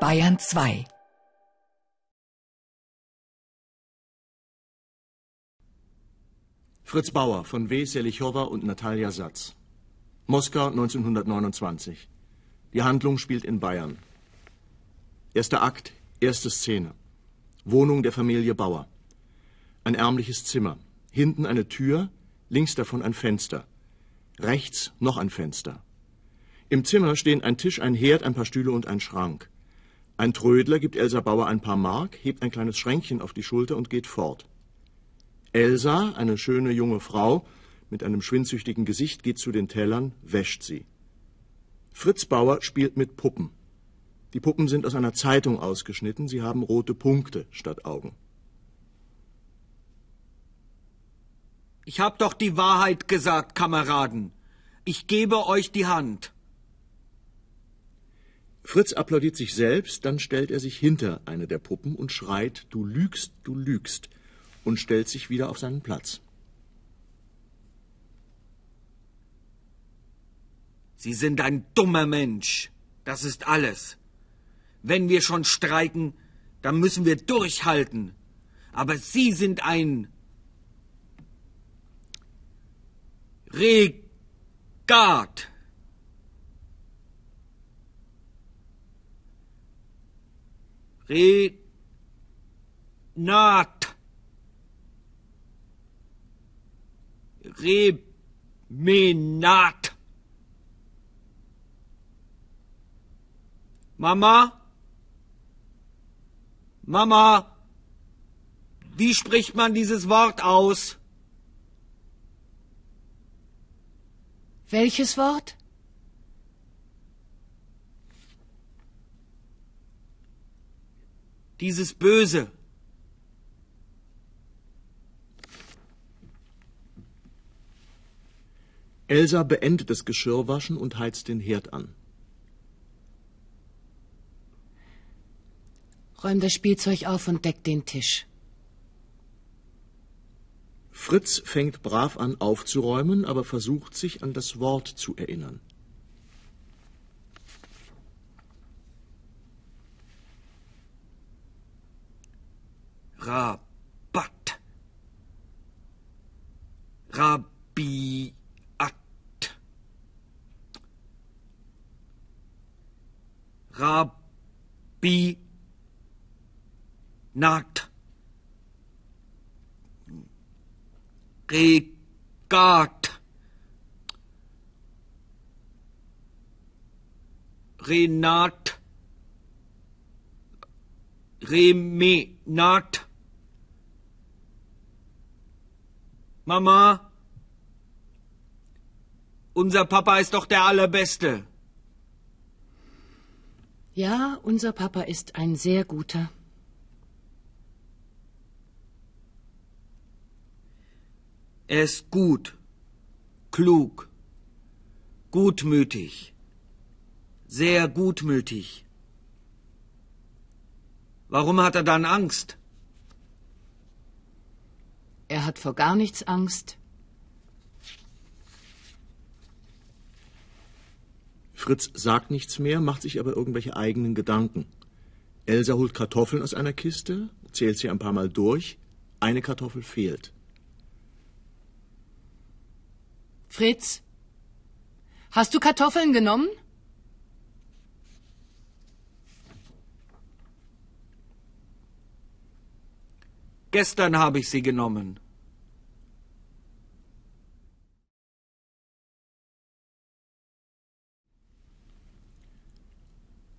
Bayern 2 Fritz Bauer von W. Selichowa und Natalia Satz. Moskau 1929. Die Handlung spielt in Bayern. Erster Akt, erste Szene. Wohnung der Familie Bauer. Ein ärmliches Zimmer. Hinten eine Tür, links davon ein Fenster. Rechts noch ein Fenster. Im Zimmer stehen ein Tisch, ein Herd, ein paar Stühle und ein Schrank. Ein Trödler gibt Elsa Bauer ein paar Mark, hebt ein kleines Schränkchen auf die Schulter und geht fort. Elsa, eine schöne junge Frau mit einem schwindsüchtigen Gesicht, geht zu den Tellern, wäscht sie. Fritz Bauer spielt mit Puppen. Die Puppen sind aus einer Zeitung ausgeschnitten, sie haben rote Punkte statt Augen. Ich hab doch die Wahrheit gesagt, Kameraden. Ich gebe euch die Hand. Fritz applaudiert sich selbst, dann stellt er sich hinter eine der Puppen und schreit Du lügst, du lügst und stellt sich wieder auf seinen Platz. Sie sind ein dummer Mensch. Das ist alles. Wenn wir schon streiken, dann müssen wir durchhalten. Aber Sie sind ein Regat. Renat. Remenat. Mama? Mama? Wie spricht man dieses Wort aus? Welches Wort? Dieses Böse. Elsa beendet das Geschirrwaschen und heizt den Herd an. Räum das Spielzeug auf und deck den Tisch. Fritz fängt brav an aufzuräumen, aber versucht sich an das Wort zu erinnern. Rabiat. Rabi. Nat. Regat. Renat. Remenat. Mama, unser Papa ist doch der Allerbeste. Ja, unser Papa ist ein sehr guter. Er ist gut, klug, gutmütig, sehr gutmütig. Warum hat er dann Angst? Er hat vor gar nichts Angst. Fritz sagt nichts mehr, macht sich aber irgendwelche eigenen Gedanken. Elsa holt Kartoffeln aus einer Kiste, zählt sie ein paar Mal durch. Eine Kartoffel fehlt. Fritz, hast du Kartoffeln genommen? Gestern habe ich sie genommen.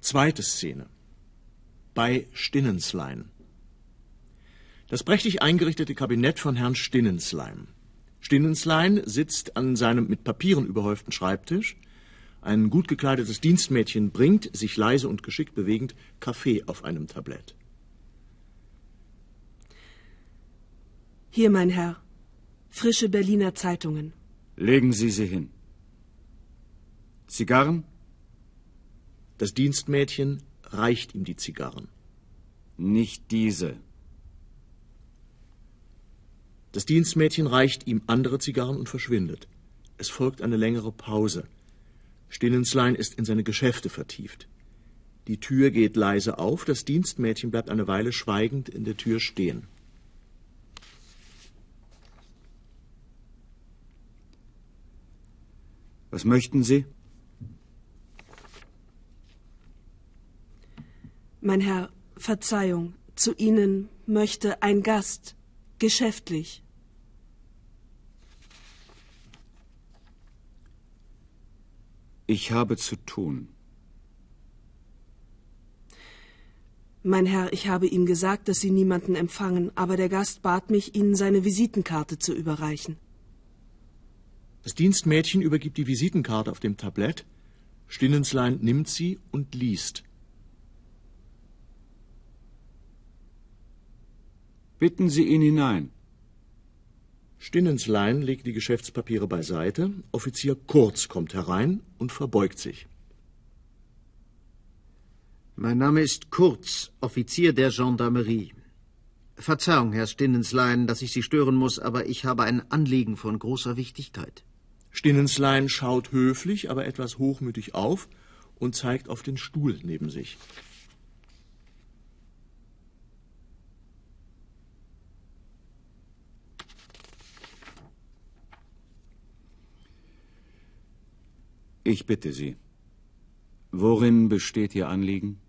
Zweite Szene. Bei Stinnenslein. Das prächtig eingerichtete Kabinett von Herrn Stinnenslein. Stinnenslein sitzt an seinem mit Papieren überhäuften Schreibtisch. Ein gut gekleidetes Dienstmädchen bringt, sich leise und geschickt bewegend, Kaffee auf einem Tablett. Hier, mein Herr. Frische Berliner Zeitungen. Legen Sie sie hin. Zigarren? Das Dienstmädchen reicht ihm die Zigarren. Nicht diese. Das Dienstmädchen reicht ihm andere Zigarren und verschwindet. Es folgt eine längere Pause. Stinnenslein ist in seine Geschäfte vertieft. Die Tür geht leise auf, das Dienstmädchen bleibt eine Weile schweigend in der Tür stehen. Was möchten Sie? Mein Herr, Verzeihung, zu Ihnen möchte ein Gast, geschäftlich. Ich habe zu tun. Mein Herr, ich habe ihm gesagt, dass Sie niemanden empfangen, aber der Gast bat mich, Ihnen seine Visitenkarte zu überreichen. Das Dienstmädchen übergibt die Visitenkarte auf dem Tablett. Stinnenslein nimmt sie und liest. Bitten Sie ihn hinein. Stinnenslein legt die Geschäftspapiere beiseite. Offizier Kurz kommt herein und verbeugt sich. Mein Name ist Kurz, Offizier der Gendarmerie. Verzeihung, Herr Stinnenslein, dass ich Sie stören muss, aber ich habe ein Anliegen von großer Wichtigkeit. Stinnenslein schaut höflich, aber etwas hochmütig auf und zeigt auf den Stuhl neben sich. Ich bitte Sie. Worin besteht Ihr Anliegen?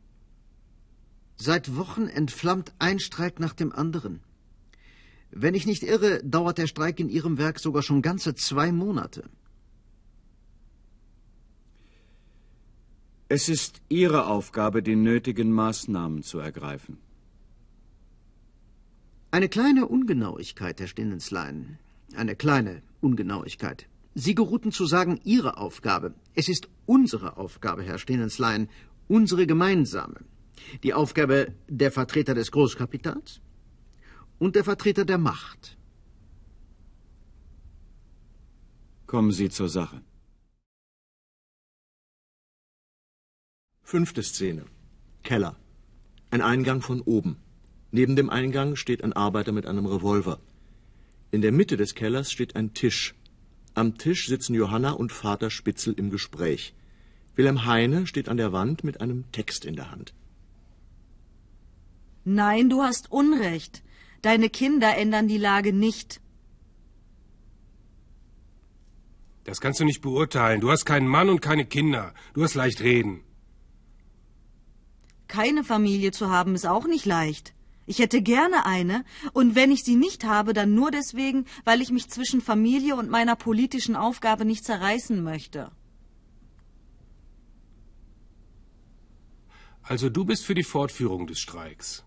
Seit Wochen entflammt ein Streik nach dem anderen. Wenn ich nicht irre, dauert der Streik in Ihrem Werk sogar schon ganze zwei Monate. Es ist Ihre Aufgabe, die nötigen Maßnahmen zu ergreifen. Eine kleine Ungenauigkeit, Herr Stinnenslein. Eine kleine Ungenauigkeit. Sie geruhten zu sagen, Ihre Aufgabe. Es ist unsere Aufgabe, Herr Stinnenslein, unsere gemeinsame. Die Aufgabe der Vertreter des Großkapitals und der Vertreter der Macht. Kommen Sie zur Sache. Fünfte Szene. Keller. Ein Eingang von oben. Neben dem Eingang steht ein Arbeiter mit einem Revolver. In der Mitte des Kellers steht ein Tisch. Am Tisch sitzen Johanna und Vater Spitzel im Gespräch. Wilhelm Heine steht an der Wand mit einem Text in der Hand. Nein, du hast Unrecht. Deine Kinder ändern die Lage nicht. Das kannst du nicht beurteilen. Du hast keinen Mann und keine Kinder. Du hast leicht reden. Keine Familie zu haben ist auch nicht leicht. Ich hätte gerne eine, und wenn ich sie nicht habe, dann nur deswegen, weil ich mich zwischen Familie und meiner politischen Aufgabe nicht zerreißen möchte. Also du bist für die Fortführung des Streiks.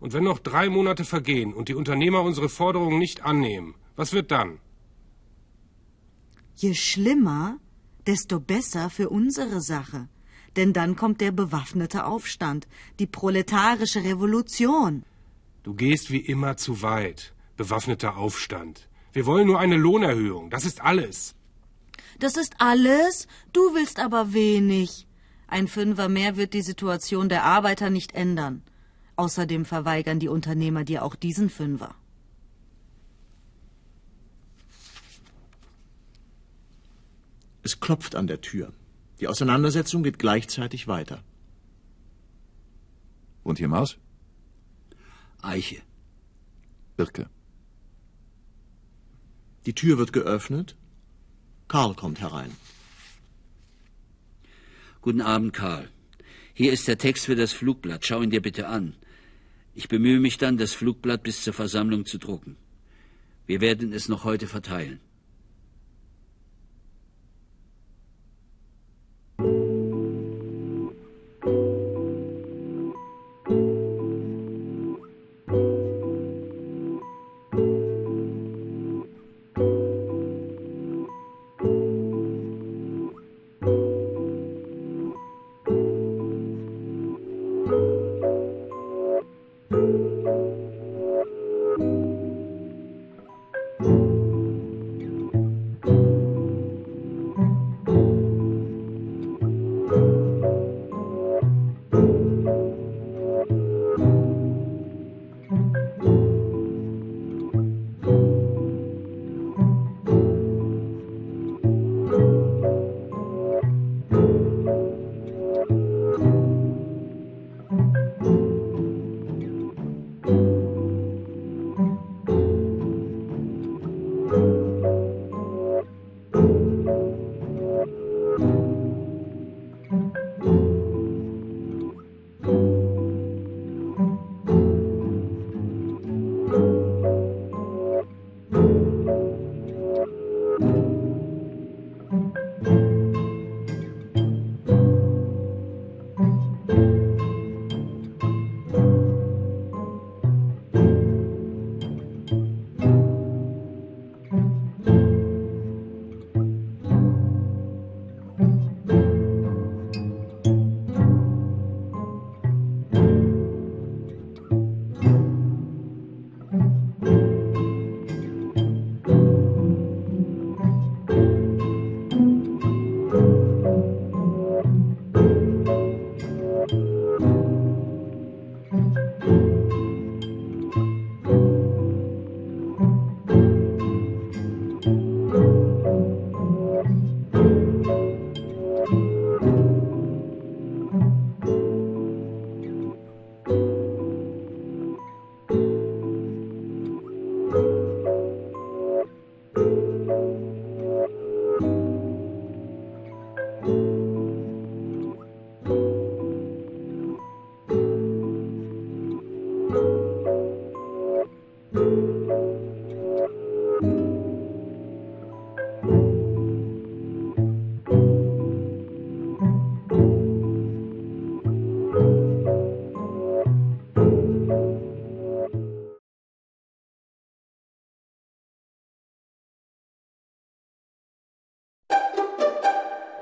Und wenn noch drei Monate vergehen und die Unternehmer unsere Forderungen nicht annehmen, was wird dann? Je schlimmer, desto besser für unsere Sache. Denn dann kommt der bewaffnete Aufstand, die proletarische Revolution. Du gehst wie immer zu weit. Bewaffneter Aufstand. Wir wollen nur eine Lohnerhöhung. Das ist alles. Das ist alles? Du willst aber wenig. Ein Fünfer mehr wird die Situation der Arbeiter nicht ändern. Außerdem verweigern die Unternehmer dir auch diesen Fünfer. Es klopft an der Tür. Die Auseinandersetzung geht gleichzeitig weiter. Und hier Maus? Eiche. Birke. Die Tür wird geöffnet. Karl kommt herein. Guten Abend, Karl. Hier ist der Text für das Flugblatt. Schau ihn dir bitte an. Ich bemühe mich dann, das Flugblatt bis zur Versammlung zu drucken. Wir werden es noch heute verteilen.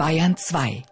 Bayern 2.